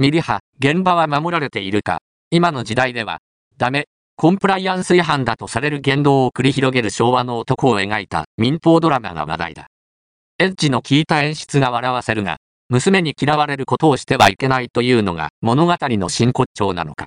ミリハ、現場は守られているか。今の時代では、ダメ、コンプライアンス違反だとされる言動を繰り広げる昭和の男を描いた民放ドラマが話題だ。エッジの効いた演出が笑わせるが、娘に嫌われることをしてはいけないというのが物語の真骨頂なのか。